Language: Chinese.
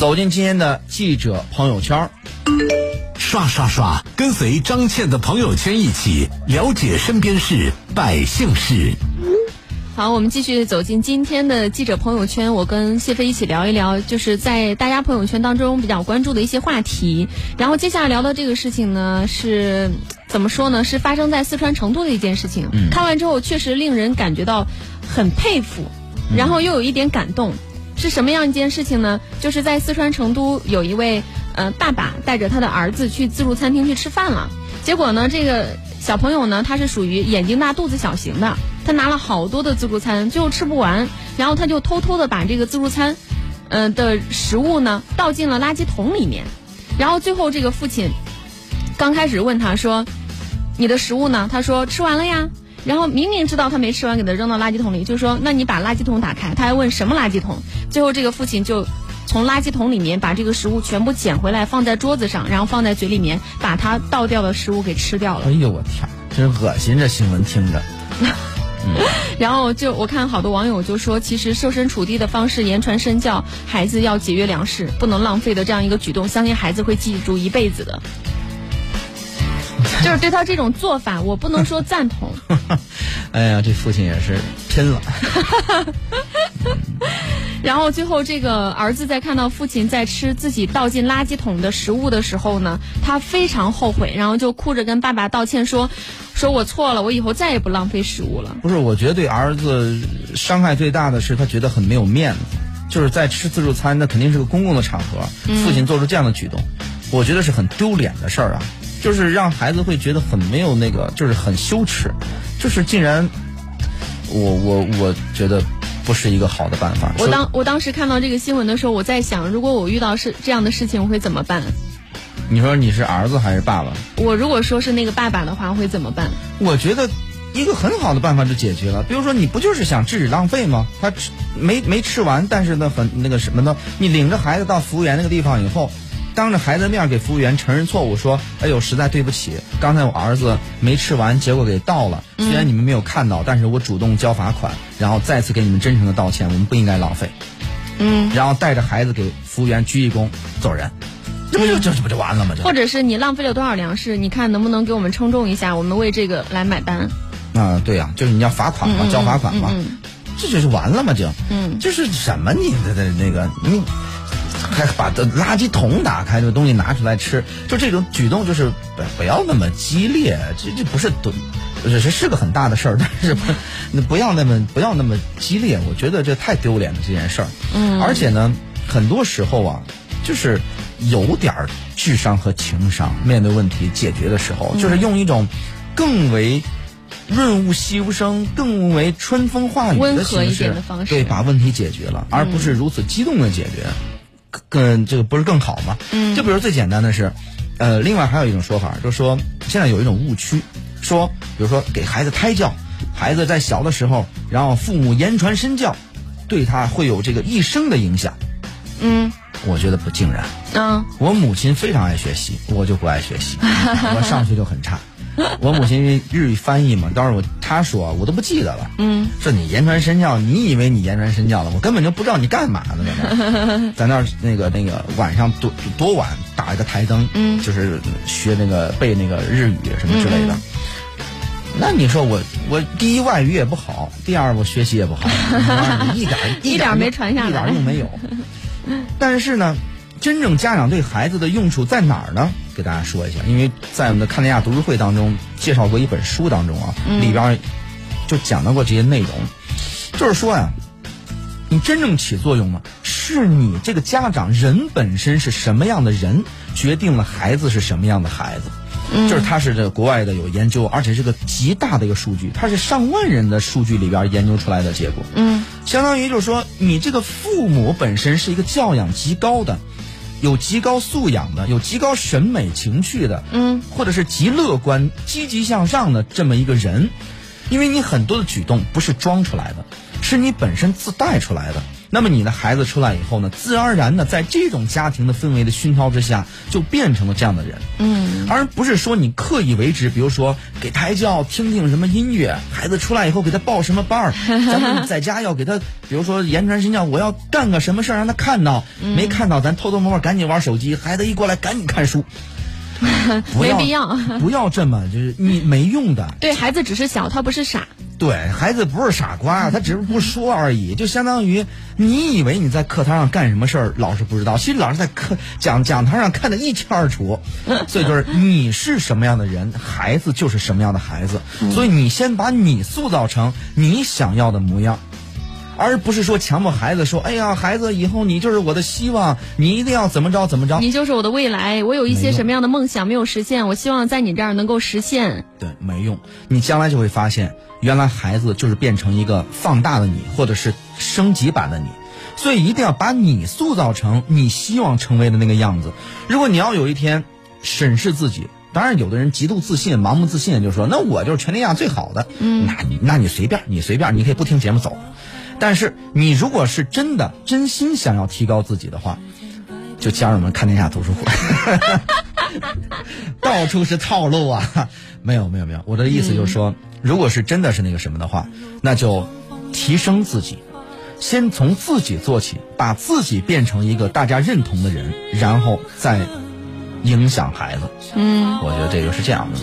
走进今天的记者朋友圈儿，刷刷刷，跟随张倩的朋友圈一起了解身边事、百姓事。好，我们继续走进今天的记者朋友圈。我跟谢飞一起聊一聊，就是在大家朋友圈当中比较关注的一些话题。然后接下来聊的这个事情呢，是怎么说呢？是发生在四川成都的一件事情。看完之后，确实令人感觉到很佩服，然后又有一点感动。是什么样一件事情呢？就是在四川成都有一位呃爸爸带着他的儿子去自助餐厅去吃饭了，结果呢，这个小朋友呢，他是属于眼睛大肚子小型的，他拿了好多的自助餐，最后吃不完，然后他就偷偷的把这个自助餐，呃的食物呢倒进了垃圾桶里面，然后最后这个父亲刚开始问他说：“你的食物呢？”他说：“吃完了呀。”然后明明知道他没吃完，给他扔到垃圾桶里，就说：“那你把垃圾桶打开。”他还问什么垃圾桶？最后这个父亲就从垃圾桶里面把这个食物全部捡回来，放在桌子上，然后放在嘴里面，把他倒掉的食物给吃掉了。哎呦我天，真恶心！这新闻听着，然后就我看好多网友就说，其实设身处地的方式言传身教，孩子要节约粮食，不能浪费的这样一个举动，相信孩子会记住一辈子的。就是对他这种做法，我不能说赞同。哎呀，这父亲也是拼了。然后最后，这个儿子在看到父亲在吃自己倒进垃圾桶的食物的时候呢，他非常后悔，然后就哭着跟爸爸道歉说：“说我错了，我以后再也不浪费食物了。不是，我觉得对儿子伤害最大的是他觉得很没有面子，就是在吃自助餐，那肯定是个公共的场合，父亲做出这样的举动，我觉得是很丢脸的事儿啊，就是让孩子会觉得很没有那个，就是很羞耻，就是竟然，我我我觉得不是一个好的办法。我当我当时看到这个新闻的时候，我在想，如果我遇到是这样的事情，我会怎么办？你说你是儿子还是爸爸？我如果说是那个爸爸的话，会怎么办？我觉得一个很好的办法就解决了，比如说你不就是想制止浪费吗？他吃没没吃完，但是呢很那个什么呢？你领着孩子到服务员那个地方以后，当着孩子面给服务员承认错误，说：“哎呦，实在对不起，刚才我儿子没吃完，结果给倒了。虽然你们没有看到，但是我主动交罚款，然后再次给你们真诚的道歉，我们不应该浪费。”嗯，然后带着孩子给服务员鞠一躬走人，这不就这这不就完了吗？这或者是你浪费了多少粮食，你看能不能给我们称重一下，我们为这个来买单。啊，对呀、就是你要罚款嘛，交罚款嘛，嗯这就是完了嘛，就，嗯就是什么你的的那个你。还把这垃圾桶打开，这个东西拿出来吃，就这种举动就是不不要那么激烈，这这不是多，这是是个很大的事儿，但是不，你不要那么不要那么激烈，我觉得这太丢脸了这件事儿。嗯。而且呢，很多时候啊，就是有点儿智商和情商，面对问题解决的时候，就是用一种更为润物细无声、更为春风化雨温和一的形式，点的方式。对，把问题解决了，而不是如此激动的解决，更这个不是更好吗？嗯就比如最简单的是，呃，另外还有一种说法，就是说现在有一种误区，说比如说给孩子胎教，孩子在小的时候，然后父母言传身教，对他会有这个一生的影响。嗯我觉得不尽然。嗯我母亲非常爱学习，我就不爱学习，我上学就很差。我母亲日语翻译嘛，当时我她说我都不记得了，嗯。说你言传身教，你以为你言传身教了，我根本就不知道你干嘛呢，在那儿，在那儿那个那个晚上多多晚打一个台灯，嗯。就是学那个背那个日语什么之类的。那你说我我第一外语也不好，第二我学习也不好，一点 一点没传下来。一点用没有。但是呢，真正家长对孩子的用处在哪儿呢？给大家说一下，因为在我们的看天下读书会当中介绍过一本书当中啊，里边就讲到过这些内容，就是说呀、你真正起作用呢，是你这个家长人本身是什么样的人，决定了孩子是什么样的孩子。就是他是这个国外的有研究，而且是个极大的一个数据，它是上万人的数据里边研究出来的结果。嗯。相当于就是说，你这个父母本身是一个教养极高的，有极高素养的，有极高审美情趣的，嗯，或者是极乐观、积极向上的这么一个人，因为你很多的举动不是装出来的，是你本身自带出来的。那么你的孩子出来以后呢，自然而然的在这种家庭的氛围的熏陶之下，就变成了这样的人。嗯，而不是说你刻意为之，比如说给胎教听听什么音乐，孩子出来以后给他报什么班儿，咱们在家要给他，比如说言传身教，我要干个什么事儿让他看到，没看到咱偷偷摸摸赶紧玩手机，孩子一过来赶紧看书。不 没必要，不要这么就是你没用的。对孩子只是小，他不是傻。对孩子不是傻瓜，他只是不说而已，就相当于你以为你在课堂上干什么事儿，老师不知道，其实老师在课讲讲台上看得一清二楚。所以就是你是什么样的人，孩子就是什么样的孩子。所以你先把你塑造成你想要的模样。而不是说强迫孩子说：“哎呀，孩子，以后你就是我的希望，你一定要怎么着怎么着。”你就是我的未来。我有一些什么样的梦想没有实现，我希望在你这儿能够实现。对，没用。你将来就会发现，原来孩子就是变成一个放大的你，或者是升级版的你。所以一定要把你塑造成你希望成为的那个样子。如果你要有一天审视自己，当然有的人极度自信、盲目自信，就说那我就是全天下最好的。嗯，那你那你随便，你随便，你可以不听节目走。但是你如果是真的真心想要提高自己的话，就加入我们看天下读书会。到处是套路啊！没有没有没有，我的意思就是说，如果是真的是那个什么的话，那就提升自己，先从自己做起，把自己变成一个大家认同的人，然后再影响孩子。嗯。我觉得这个是这样的。